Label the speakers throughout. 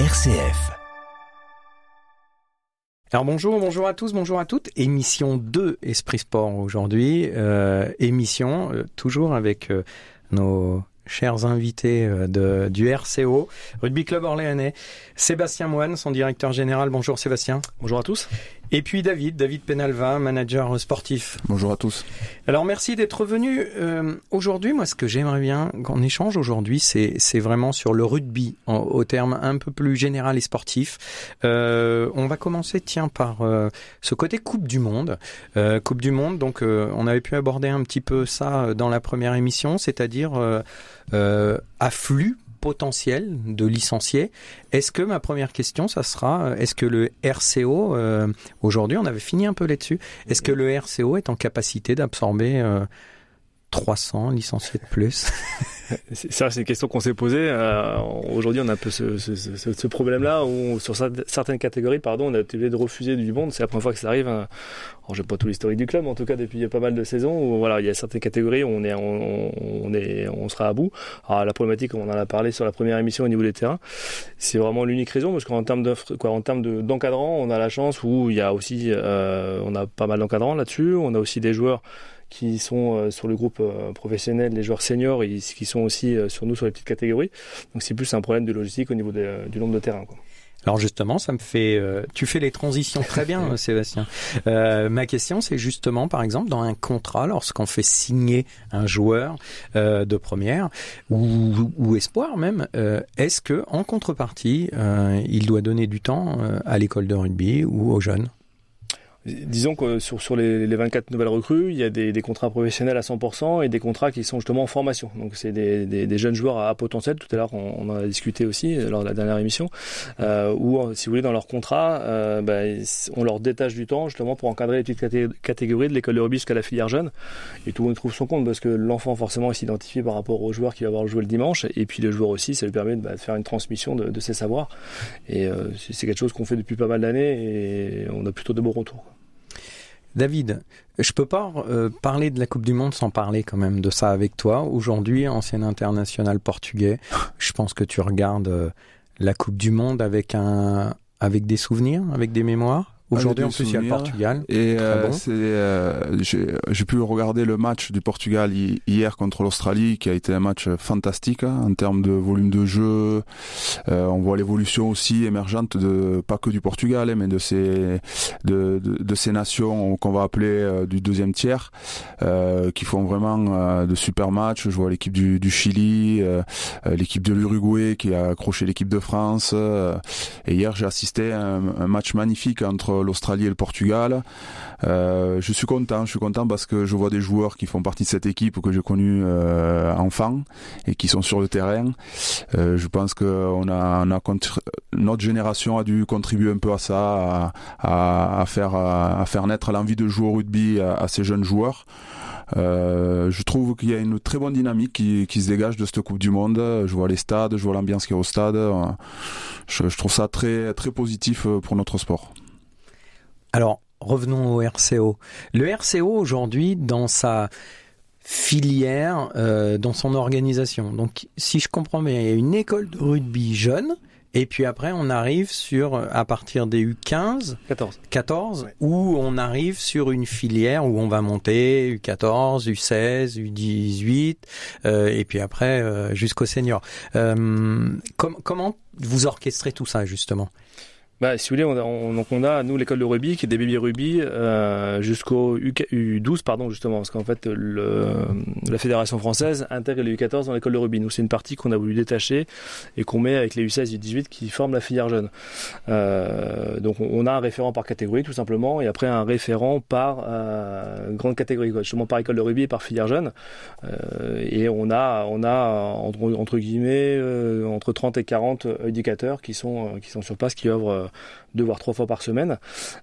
Speaker 1: RCF.
Speaker 2: Alors bonjour, bonjour à tous, bonjour à toutes. Émission 2 Esprit Sport aujourd'hui. Euh, émission euh, toujours avec euh, nos chers invités du RCO, Rugby Club Orléanais. Sébastien Moine, son directeur général. Bonjour Sébastien.
Speaker 3: Bonjour à tous.
Speaker 2: Et puis David, David Penalva, manager sportif.
Speaker 4: Bonjour à tous.
Speaker 2: Alors merci d'être venu. Euh, aujourd'hui, moi ce que j'aimerais bien qu'on échange aujourd'hui, c'est, c'est vraiment sur le rugby, en, au terme un peu plus général et sportif. Euh, on va commencer, tiens, par euh, ce côté Coupe du Monde. Euh, coupe du Monde, donc euh, on avait pu aborder un petit peu ça dans la première émission, c'est-à-dire euh, afflux potentiel de licenciés. Est-ce que ma première question, ça sera, est-ce que le RCO, euh, aujourd'hui on avait fini un peu là-dessus, est-ce que le RCO est en capacité d'absorber euh, 300 licenciés de plus
Speaker 3: Ça, c'est une question qu'on s'est posée. Euh, aujourd'hui, on a un peu ce, problème-là où, sur certaines catégories, pardon, on a été obligé de refuser du monde. C'est la première fois que ça arrive. Hein. Alors, j'ai pas tout l'historique du club, en tout cas depuis pas mal de saisons. Où, voilà, il y a certaines catégories où on est, on, est, on sera à bout. Alors, la problématique, on en a parlé sur la première émission au niveau des terrains. C'est vraiment l'unique raison parce qu'en termes termes d'encadrants, on a la chance où il y a aussi, euh, on a pas mal d'encadrants là-dessus. On a aussi des joueurs qui sont euh, sur le groupe euh, professionnel, les joueurs seniors, et qui sont aussi euh, sur nous sur les petites catégories. Donc c'est plus un problème de logistique au niveau du nombre de terrains. Quoi.
Speaker 2: Alors justement, ça me fait, euh, tu fais les transitions très bien, Sébastien. Euh, ma question, c'est justement, par exemple, dans un contrat, lorsqu'on fait signer un joueur euh, de première ou, ou espoir même, est-ce que en contrepartie, il doit donner du temps à l'école de rugby ou aux jeunes?
Speaker 3: Disons que sur, sur les, les, 24 nouvelles recrues, il y a des, des, contrats professionnels à 100% et des contrats qui sont justement en formation. Donc c'est des, des, des, jeunes joueurs à, potentiel. Tout à l'heure, on, on, en a discuté aussi lors de la dernière émission, euh, où si vous voulez dans leur contrat, euh, bah, on leur détache du temps justement pour encadrer les petites catégories de l'école de rugby jusqu'à la filière jeune. Et tout le monde trouve son compte parce que l'enfant forcément il s'identifie par rapport au joueur qui va avoir joué le dimanche et puis le joueur aussi, ça lui permet de, bah, de faire une transmission de, de ses savoirs. Et euh, c'est quelque chose qu'on fait depuis pas mal d'années et on a plutôt de bons retours.
Speaker 2: David, je peux pas euh, parler de la Coupe du Monde sans parler quand même de ça avec toi. Aujourd'hui, ancien international portugais, je pense que tu regardes euh, la Coupe du Monde avec un avec des souvenirs, avec des mémoires? Aujourd'hui, en plus, il y a le Portugal.
Speaker 4: Et euh, bon. euh, j'ai pu regarder le match du Portugal hier contre l'Australie, qui a été un match fantastique hein, en termes de volume de jeu. Euh, on voit l'évolution aussi émergente de pas que du Portugal, hein, mais de ces de, de, de ces nations qu'on va appeler euh, du deuxième tiers, euh, qui font vraiment euh, de super matchs. Je vois l'équipe du, du, Chili, l'équipe de l'Uruguay qui a accroché l'équipe de France. et hier, j'ai assisté à un, un match magnifique entre l'Australie et le Portugal. Euh, je suis content, je suis content parce que je vois des joueurs qui font partie de cette équipe que j'ai connue euh, enfant et qui sont sur le terrain. Euh, je pense que a, notre génération a dû contribuer un peu à ça, à, faire naître l'envie de jouer au rugby à, ces jeunes joueurs. Je trouve qu'il y a une très bonne dynamique qui, se dégage de cette Coupe du Monde. Je vois les stades, je vois l'ambiance qui est au stade. Je, trouve ça très positif pour notre sport.
Speaker 2: Alors, revenons au RCO. Le RCO aujourd'hui, dans sa filière, euh, dans son organisation. Donc, si je comprends bien, il y a une école de rugby jeune. Et puis après, on arrive sur, à partir des U15,
Speaker 3: 14,
Speaker 2: 14 ouais. où on arrive sur une filière où on va monter U14, U16, U18, euh, et puis après euh, jusqu'au senior. Euh, com comment vous orchestrez tout ça justement?
Speaker 3: Bah, si vous voulez, on a, on, on a nous l'école de rugby qui est des baby rugby euh, jusqu'au U12 pardon justement parce qu'en fait le, la fédération française intègre les U14 dans l'école de rugby. Nous c'est une partie qu'on a voulu détacher et qu'on met avec les U16 et U18 qui forment la filière jeune. Euh, donc on a un référent par catégorie tout simplement et après un référent par euh, grande catégorie justement par école de rugby et par filière jeune. Euh, et on a on a entre, guillemets euh, entre 30 et 40 éducateurs qui sont qui sont sur place qui œuvrent deux voire trois fois par semaine.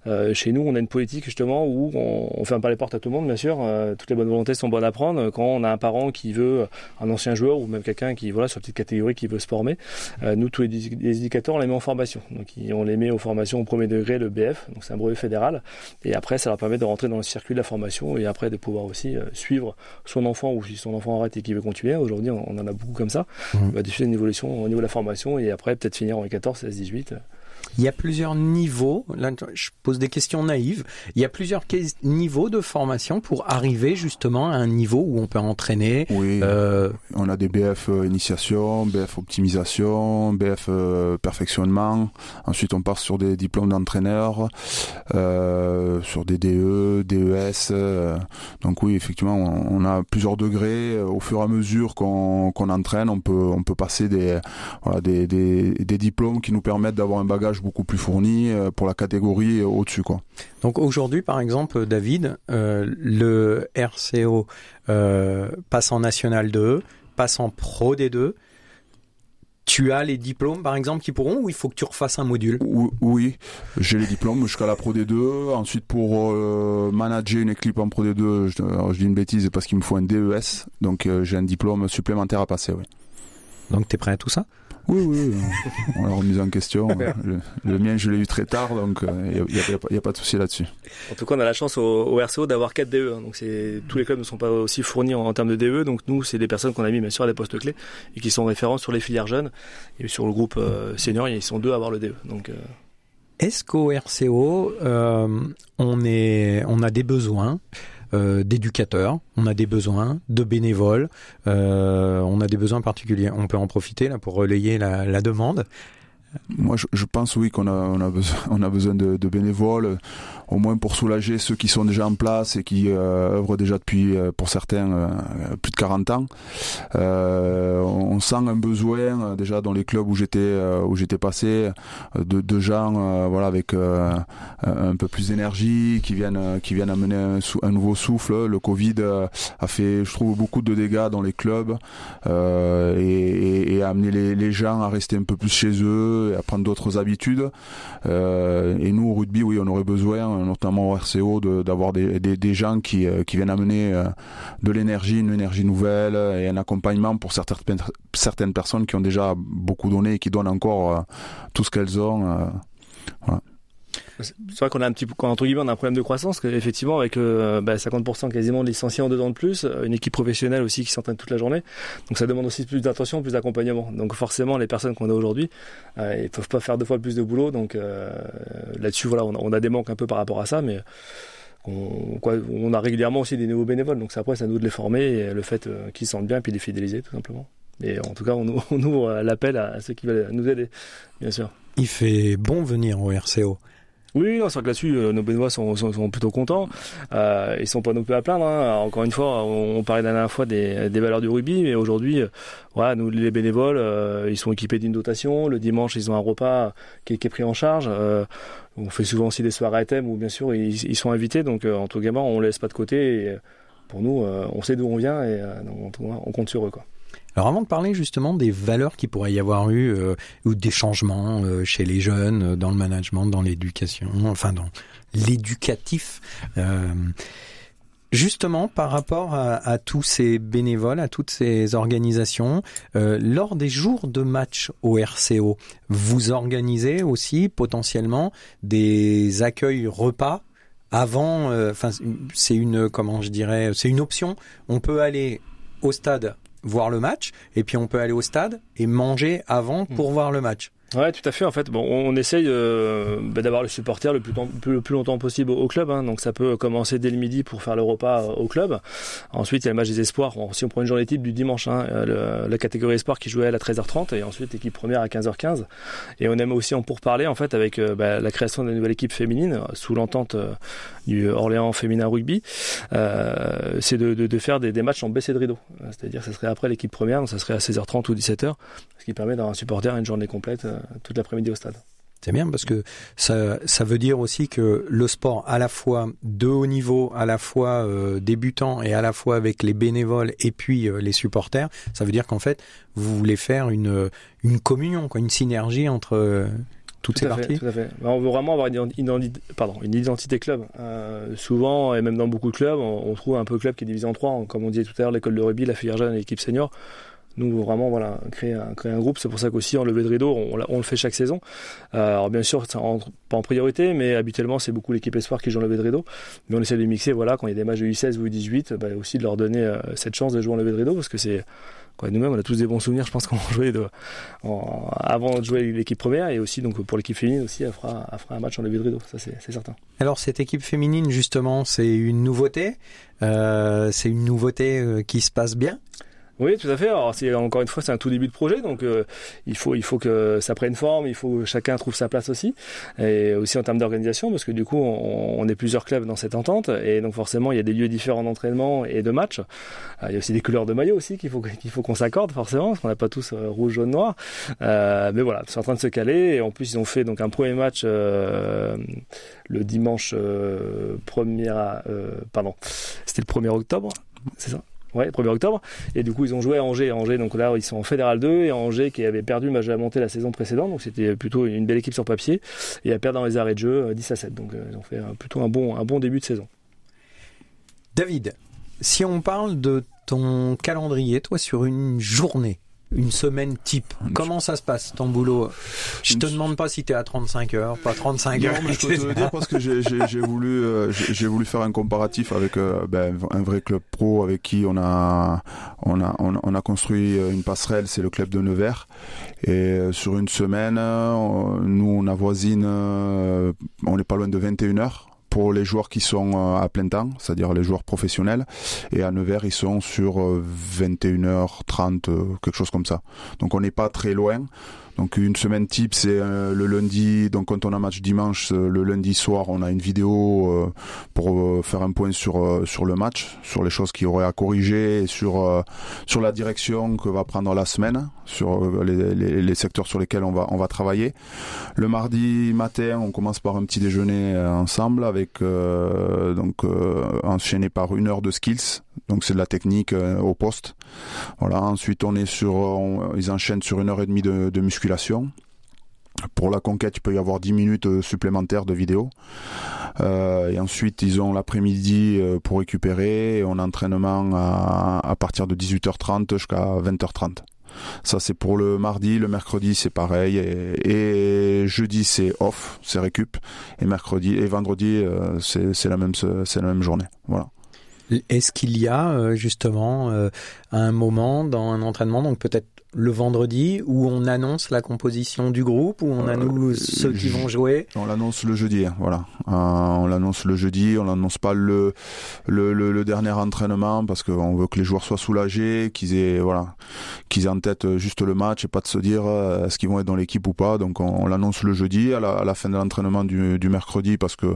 Speaker 3: Euh, chez nous, on a une politique justement où on, on fait un pas les portes à tout le monde, bien sûr. Euh, toutes les bonnes volontés sont bonnes à prendre. Quand on a un parent qui veut un ancien joueur ou même quelqu'un qui voilà sur une petite catégorie qui veut se former, euh, nous tous les, les, indicateurs on les met en formation. Donc on les met aux formations au premier degré, le BF, donc c'est un brevet fédéral. Et après, ça leur permet de rentrer dans le circuit de la formation et après de pouvoir aussi euh, suivre son enfant ou si son enfant arrête et qu'il veut continuer. Aujourd'hui, on, on, en a beaucoup comme ça. Mmh. On va diffuser une évolution au niveau de la formation et après peut-être finir en 14, 16, 18.
Speaker 2: Il y a plusieurs niveaux. Là, je pose des questions naïves. Il y a plusieurs niveaux de formation pour arriver justement à un niveau où on peut entraîner.
Speaker 4: Oui. Euh... On a des BF euh, initiation, BF optimisation, BF euh, perfectionnement. Ensuite, on part sur des diplômes d'entraîneur, euh, sur des DE, DES. donc oui, effectivement, on, on, a plusieurs degrés. Au fur et à mesure qu'on qu entraîne, on peut on peut passer des voilà, des, des, des diplômes qui nous permettent d'avoir un bagage beaucoup plus fourni pour la catégorie au-dessus. quoi.
Speaker 2: Donc aujourd'hui, par exemple, David, euh, le RCO euh, passe en National 2, passe en Pro D2. Tu as les diplômes, par exemple, qui pourront, ou il faut que tu refasses un module?
Speaker 4: Oui, j'ai les diplômes jusqu'à la Pro D2. Ensuite, pour euh, manager une équipe en Pro D2, je, je dis une bêtise parce qu'il me faut un DES, donc euh, j'ai un diplôme supplémentaire à passer. Oui.
Speaker 2: Donc tu es prêt à tout ça?
Speaker 4: Oui, oui, on l'a remis en question. le, le, mien, je l'ai eu très tard, donc il euh, n'y a, a, a, pas de souci là-dessus.
Speaker 3: En tout cas, on a la chance au, au RCO d'avoir 4 DE. Hein, donc tous les clubs ne sont pas aussi fournis en, en termes de DE. Donc nous, c'est des personnes qu'on a mis bien sûr à des postes clés et qui sont référents sur les filières jeunes. Et sur le groupe euh, senior, ils sont deux à avoir le DE. Donc euh...
Speaker 2: est-ce qu'au RCO, euh, on est, on a des besoins? Euh, d'éducateurs, on a des besoins de bénévoles, euh, on a des besoins particuliers. On peut en profiter là pour relayer la, demande.
Speaker 4: Moi, je, pense oui qu'on a, besoin, de, bénévoles, au moins pour soulager ceux qui sont déjà en place et qui euh, œuvrent déjà depuis, euh, pour certains, euh, plus de 40 ans. Euh, on sent un besoin déjà dans les clubs où j'étais, où j'étais passé, de, de gens, voilà, avec un peu plus d'énergie, qui viennent, qui viennent amener un, un, nouveau souffle. Le Covid a fait, je trouve, beaucoup de dégâts dans les clubs et, et, et a amené les, les gens à rester un peu plus chez eux et à prendre d'autres habitudes. Euh, et nous, au rugby, oui, on aurait besoin, notamment au RCO, d'avoir des, gens qui, qui viennent amener de l'énergie, une énergie nouvelle et un accompagnement pour certaines, certaines personnes qui ont déjà beaucoup donné et qui donnent encore tout ce qu'elles ont.
Speaker 3: C'est vrai qu'on a un petit entre guillemets, un problème de croissance, qu'effectivement, avec euh, bah, 50% quasiment de licenciés en deux ans de plus, une équipe professionnelle aussi qui s'entraîne toute la journée. Donc ça demande aussi plus d'attention, plus d'accompagnement. Donc forcément, les personnes qu'on a aujourd'hui, euh, ils peuvent pas faire deux fois plus de boulot. Donc euh, là-dessus, voilà, on a, des manques un peu par rapport à ça, mais on, a régulièrement aussi des nouveaux bénévoles. Donc c'est après, c'est à nous de les former le fait euh, qu'ils se sentent bien puis les fidéliser, tout simplement. Et en tout cas, on ouvre l'appel à ceux qui veulent nous aider, bien sûr.
Speaker 2: Il fait bon venir au RCO.
Speaker 3: Oui, non, c'est vrai que là-dessus, euh, nos Benoît sont, sont, plutôt contents. Euh, ils sont pas non plus à plaindre. Hein. Encore une fois, on, on parlait la dernière fois des, valeurs du rugby, mais aujourd'hui, euh, voilà, nous les bénévoles, euh, ils sont équipés d'une dotation. Le dimanche, ils ont un repas qui est, pris en charge. On fait souvent aussi des soirées à thème où, bien sûr, ils, ils sont invités. Donc, en tout cas, on laisse pas de côté. Et pour nous, on sait d'où on vient et on compte sur eux, quoi.
Speaker 2: Alors avant de parler justement des valeurs qui pourrait y avoir eu euh, ou des changements euh, chez les jeunes euh, dans le management, dans l'éducation, enfin dans l'éducatif. Euh, justement, par rapport à, à, tous ces bénévoles, à toutes ces organisations, euh, lors des jours de match au RCO, vous organisez aussi potentiellement des accueils repas avant. Enfin, c'est une comment je dirais, c'est une option. On peut aller au stade voir le match et puis on peut aller au stade et manger avant pour mmh. voir le match.
Speaker 3: Ouais, tout à fait. En fait, bon, on essaye euh, bah, d'avoir le supporter le plus, le plus longtemps possible au, club. Hein, donc, ça peut commencer dès le midi pour faire le repas au club. Ensuite, il y a le match des espoirs. Si on prend une journée type du dimanche, hein, le, la catégorie espoir qui jouait à 13h30 et ensuite l'équipe première à 15h15. Et on aime aussi en pourparler en fait avec euh, bah, la création d'une nouvelle équipe féminine sous l'entente euh, du Orléans féminin rugby. Euh, c'est de, de, de, faire des, des, matchs en baissé de rideau. C'est-à-dire, ça serait après l'équipe première, donc ça serait à 16h30 ou 17h, ce qui permet d'avoir un supporter une journée complète toute l'après-midi au stade.
Speaker 2: C'est bien parce que ça, ça veut dire aussi que le sport à la fois de haut niveau, à la fois euh, débutant et à la fois avec les bénévoles et puis euh, les supporters, ça veut dire qu'en fait vous voulez faire une, une communion, quoi, une synergie entre toutes ces parties
Speaker 3: Tout à fait. On veut vraiment avoir une identité, pardon, une identité club. Euh, souvent, et même dans beaucoup de clubs, on, trouve un peu club qui est divisé en trois. Comme on disait tout à l'heure, l'école de rugby, la filière jeune et l'équipe senior. Nous, vraiment, voilà, créer un, groupe. C'est pour ça qu'aussi, en levée de rideau, on, on, le fait chaque saison. Euh, alors, bien sûr, ça rentre pas en priorité, mais habituellement, c'est beaucoup l'équipe espoir qui joue en levée de rideau. Mais on essaie de mixer, voilà, quand il y a des matchs de U16 ou U18, bah, aussi de leur donner euh, cette chance de jouer en levée de rideau, parce que c'est, nous-mêmes, on a tous des bons souvenirs, je pense, qu'on jouait de, en, avant de jouer l'équipe première et aussi donc pour l'équipe féminine aussi, elle fera, fera un match en levée de rideau, ça c'est certain.
Speaker 2: Alors cette équipe féminine, justement, c'est une nouveauté. Euh, c'est une nouveauté qui se passe bien?
Speaker 3: Oui, tout à fait. Alors, c'est encore une fois, c'est un tout début de projet, donc euh, il faut il faut que ça prenne forme, il faut que chacun trouve sa place aussi, et aussi en termes d'organisation, parce que du coup, on, est plusieurs clubs dans cette entente, et donc forcément, il y a des lieux différents d'entraînement et de match. Euh, il y a aussi des couleurs de maillot aussi qu'il faut qu'il faut qu'on s'accorde forcément, parce qu'on n'a pas tous euh, rouge, jaune, noir. mais voilà, c'est en train de se caler, et en plus, ils ont fait donc un premier match le dimanche 1er, pardon, c'était le 1er octobre, c'est ça? Ouais, 1er octobre. Et du coup, ils ont joué à Angers. Angers, donc là, ils sont en Fédéral 2 et Angers qui avait perdu le match la montée la saison précédente. Donc c'était plutôt une belle équipe sur papier. Et a perdu dans les arrêts de jeu 10 euh, à 7. Donc euh, ils ont fait plutôt un bon, un bon début de saison.
Speaker 2: David, si on parle de ton calendrier, toi, sur une journée, une semaine type Comment ça se passe ton boulot Je te demande pas si tu es à 35 heures, pas 35 heures.
Speaker 4: Mais je peux te le dire parce que j'ai voulu, euh, j'ai voulu faire un comparatif avec euh, ben, un vrai club pro avec qui on a, on a, on, a construit une passerelle, c'est le club de Nevers. Et euh, sur une semaine, nous on avoisine, on n'est pas loin de 21 heures pour les joueurs qui sont euh, à plein temps, c'est-à-dire les joueurs professionnels. Et à Nevers, ils sont sur 21h30, euh, euh, quelque chose comme ça. Donc on n'est pas très loin. Donc une semaine type, c'est euh, le lundi. Donc quand on a match dimanche, euh, le lundi soir, on a une vidéo euh, pour faire un point sur sur le match, sur les choses qu'il y aurait à corriger, sur sur la direction que va prendre la semaine, sur les, les, les, secteurs sur lesquels on va on va travailler. Le mardi matin, on commence par un petit déjeuner ensemble avec donc enchaîné par une heure de skills. Donc c'est de la technique au poste. Voilà. Ensuite, on sur, ils enchaînent sur une heure et demie de, musculation pour la conquête, il peut y avoir 10 minutes euh, supplémentaires de vidéo. Euh, et ensuite, ils ont l'après-midi euh, pour récupérer. on a entraînement à, partir de 18h30 jusqu'à 20h30. Ça, c'est pour le mardi. Le mercredi, c'est pareil. Et, jeudi, c'est off, c'est récup. Et mercredi et vendredi, c'est la c'est la même journée. Voilà.
Speaker 2: Est-ce qu'il y a justement un moment dans un entraînement, donc peut-être le vendredi où on annonce la composition du groupe, où on euh, annonce ceux qui vont jouer?
Speaker 4: On l'annonce le jeudi, hein, voilà. Euh, on l'annonce le jeudi, on l'annonce pas le le, le, dernier entraînement parce qu'on veut que les joueurs soient soulagés, qu'ils aient voilà, qu'ils aient en tête juste le match et pas de se dire euh, est-ce qu'ils vont être dans l'équipe ou pas. Donc on, l'annonce le jeudi à la, à la fin de l'entraînement du, du, mercredi parce que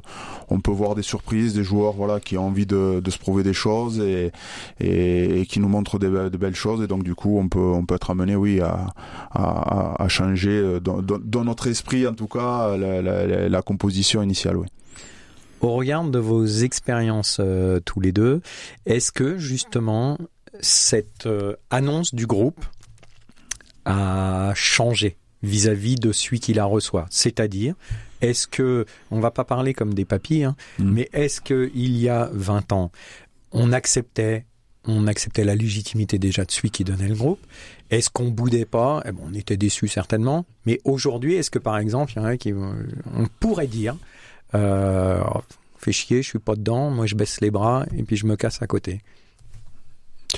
Speaker 4: on peut voir des surprises, des joueurs voilà qui ont envie de, de se prouver des choses et, et, et qui nous montrent des, de belles choses et donc du coup on peut on peut être amené oui, à, à, changer euh, dans, notre esprit, en tout cas, la, composition initiale, oui.
Speaker 2: Au regard de vos expériences euh, tous les deux, est-ce que justement cette euh, annonce du groupe a changé vis-à-vis de celui qui la reçoit? C'est-à-dire, est-ce que, on va pas parler comme des papilles, hein, mm. mais est-ce qu'il y a 20 ans, on acceptait on acceptait la légitimité déjà de celui qui donnait le groupe. Est-ce qu'on boudait pas? Eh bon, On était déçus certainement. Mais aujourd'hui, est-ce que par exemple, il y en a qui, on pourrait dire, euh, fais chier, je suis pas dedans, moi je baisse les bras et puis je me casse à côté.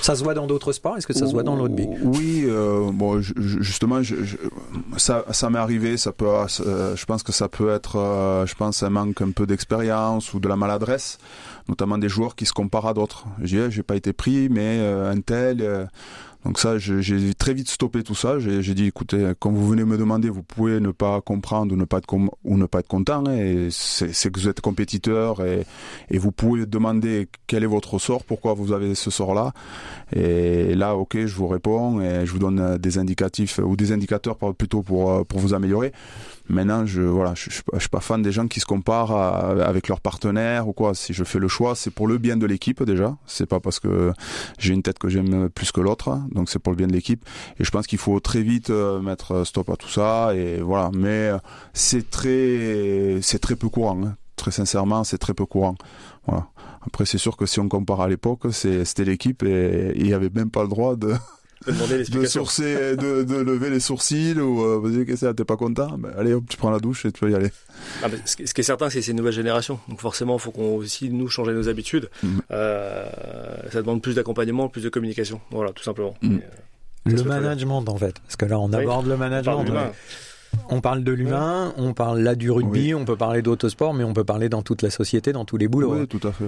Speaker 2: Ça se voit dans d'autres sports? Est-ce que ça se voit dans rugby
Speaker 4: Oui, euh, bon, justement, je, ça, ça m'est arrivé. Ça peut, euh, je pense que ça peut être, euh, je pense, un manque un peu d'expérience ou de la maladresse, notamment des joueurs qui se comparent à d'autres. J'ai, j'ai pas été pris, mais un tel donc ça, j'ai très vite stoppé tout ça. J'ai dit, écoutez, quand vous venez me demander, vous pouvez ne pas comprendre ou ne pas être, ou ne pas être content. Hein, c'est que vous êtes compétiteur et, et, vous pouvez demander quel est votre sort, pourquoi vous avez ce sort-là. Et là, ok, je vous réponds et je vous donne des indicatifs ou des indicateurs plutôt pour, pour vous améliorer. Maintenant, je voilà, je, suis pas fan des gens qui se comparent avec leurs partenaires ou quoi. Si je fais le choix, c'est pour le bien de l'équipe déjà. C'est pas parce que j'ai une tête que j'aime plus que l'autre. donc c'est pour le bien de l'équipe. Et je pense qu'il faut très vite mettre stop à tout ça. Et voilà. Mais c'est très, c'est très peu courant. Hein. Très sincèrement, c'est très peu courant. Voilà. Après, c'est sûr que si on compare à l'époque, c'était l'équipe et il n'y avait même pas le droit de de, sourcer, de, de, lever les sourcils ou euh, vas-y qu'est-ce que t'es pas content? Ben, allez hop tu prends la douche et tu peux y aller.
Speaker 3: Ah, ce, qui est certain c'est que c'est une nouvelle génération. Donc forcément il faut qu'on aussi nous changer nos habitudes. Mm. euh, ça demande plus d'accompagnement plus de communication. Voilà tout simplement. Mm. euh,
Speaker 2: le management en fait. Parce que là on aborde le management on parle de l'humain, on parle là du rugby, on peut parler d'autosport, mais on peut parler dans toute la société, dans tous les boulots.
Speaker 4: Oui, tout à fait.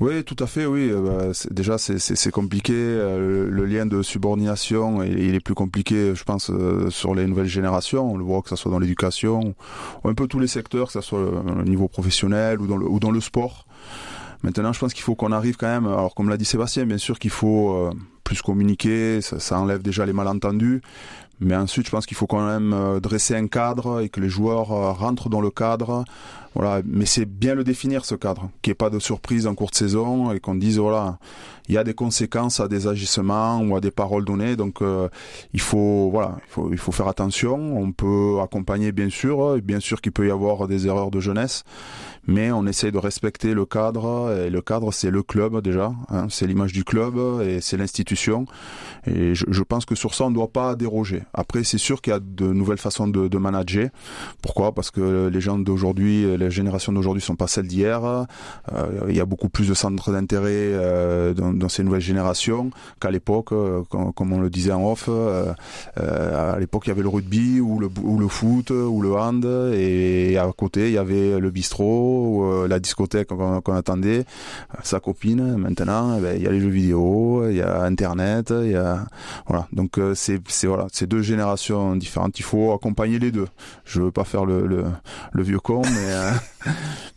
Speaker 4: Oui, tout à fait, oui. Euh, bah, déjà, c'est compliqué. Euh, le, lien de subordination, il, est plus compliqué, je pense, euh, sur les nouvelles générations. On le voit que ce soit dans l'éducation, ou un peu tous les secteurs, que ce soit au niveau professionnel ou dans le, ou dans le sport. Maintenant, je pense qu'il faut qu'on arrive quand même, alors comme l'a dit Sébastien, bien sûr qu'il faut plus communiquer, ça, enlève déjà les malentendus, mais ensuite, je pense qu'il faut quand même dresser un cadre et que les joueurs rentrent dans le cadre. Voilà, mais c'est bien le définir ce cadre, qu'il n'y ait pas de surprise en cours de saison et qu'on dise voilà, il y a des conséquences à des agissements ou à des paroles données. Donc euh, il faut voilà, il faut il faut faire attention. On peut accompagner bien sûr, bien sûr qu'il peut y avoir des erreurs de jeunesse, mais on essaye de respecter le cadre et le cadre c'est le club déjà, hein, c'est l'image du club et c'est l'institution et je, pense que sur ça on ne doit pas déroger. Après c'est sûr qu'il y a de nouvelles façons de, manager. Pourquoi? Parce que les gens d'aujourd'hui, générations d'aujourd'hui sont pas celles d'hier. Euh, il y a beaucoup plus de centres d'intérêt euh, dans, ces nouvelles générations qu'à l'époque, euh, comme, on le disait en off. À l'époque il y avait le rugby ou le, ou foot ou le hand et à côté il y avait le bistrot euh, la discothèque qu'on attendait, sa copine. Maintenant, eh ben, il y a les jeux vidéo, il y a Internet, voilà. Donc c'est voilà, c'est deux générations différentes. Il faut accompagner les deux. Je veux pas faire le le, vieux con, mais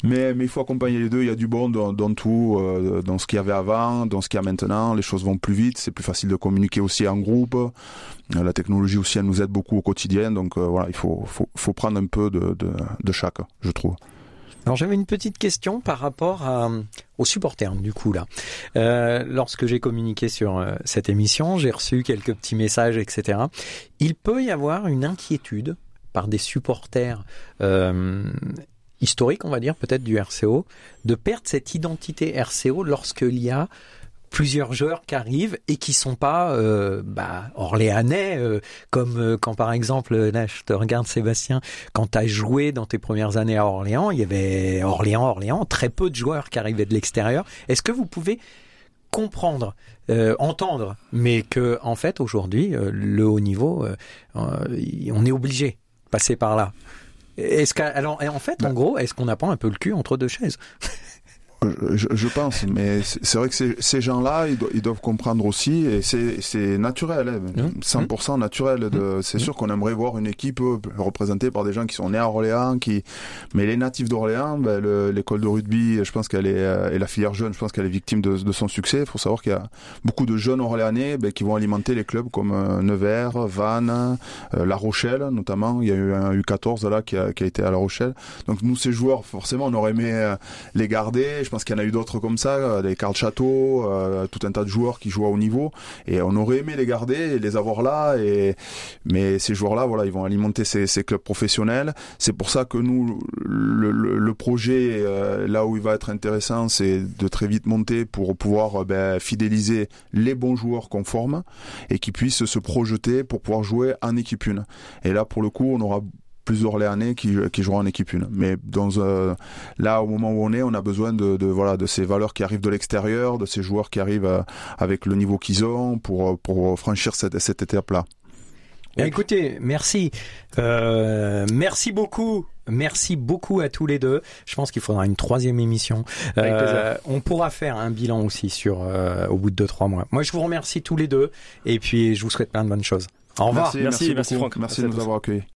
Speaker 4: mais mais il faut accompagner les deux. Il y a du bon dans, dans tout, dans ce qu'il y avait avant, dans ce qu'il y a maintenant. Les choses vont plus vite, c'est plus facile de communiquer aussi en groupe. La technologie aussi, elle nous aide beaucoup au quotidien. Donc voilà, il faut, faut, faut prendre un peu de, de, de chaque, je trouve.
Speaker 2: Alors j'avais une petite question par rapport à, aux supporters du coup là. Euh, lorsque j'ai communiqué sur euh, cette émission, j'ai reçu quelques petits messages, etc. Il peut y avoir une inquiétude par des supporters euh, historiques, on va dire peut-être du RCO, de perdre cette identité RCO lorsqu'il y a plusieurs joueurs qui arrivent et qui sont pas euh, bah, orléanais, euh, comme euh, quand par exemple, là je te regarde Sébastien, quand tu as joué dans tes premières années à Orléans, il y avait Orléans, Orléans, très peu de joueurs qui arrivaient de l'extérieur. Est-ce que vous pouvez comprendre, entendre, mais que en fait aujourd'hui, le haut niveau, on est obligé de passer par là? Est-ce alors, en fait, en bah. gros, est-ce qu'on n'a pas un peu le cul entre deux chaises?
Speaker 4: Je, je, pense, mais c'est vrai que ces, gens-là, ils, ils, doivent comprendre aussi, et c'est naturel, hein, 100% mmh. naturel. Mmh. C'est sûr qu'on aimerait voir une équipe représentée par des gens qui sont nés à Orléans, qui, mais les natifs d'Orléans, ben, l'école de rugby, je pense qu'elle est, euh, et la filière jeune, je pense qu'elle est victime de, de, son succès. Il faut savoir qu'il y a beaucoup de jeunes Orléanais ben, qui vont alimenter les clubs comme euh, Nevers, Vannes, euh, La Rochelle, notamment. Il y a eu un U14 là qui a, qui a été à La Rochelle. Donc nous, ces joueurs, forcément, on aurait aimé les garder. Je pense qu'il y en a eu d'autres comme ça, euh, des Carl Château, euh, tout un tas de joueurs qui jouent à haut niveau. Et on aurait aimé les garder et les avoir là. Et mais ces joueurs-là, voilà, ils vont alimenter ces, clubs professionnels. C'est pour ça que nous, le, le, projet euh, là où il va être intéressant, c'est de très vite monter pour pouvoir ben, fidéliser les bons joueurs qu'on forme et qui puissent se projeter pour pouvoir jouer en équipe une. Et là, pour le coup, on aura plus Orléanais qui, qui joueront en équipe une. Mais dans euh, là, au moment où on est, on a besoin de, de voilà de ces valeurs qui arrivent de l'extérieur, de ces joueurs qui arrivent euh, avec le niveau qu'ils ont pour pour franchir cette, cette étape-là.
Speaker 2: écoutez, merci, euh, merci beaucoup. Merci beaucoup à tous les deux. Je pense qu'il faudra une troisième émission. Euh, on pourra faire un bilan aussi sur euh, au bout de deux trois mois. Moi, je vous remercie tous les deux et puis je vous souhaite plein de bonnes choses. Au revoir.
Speaker 4: Merci, merci, merci, merci Franck. Merci, merci de nous avoir accueillis.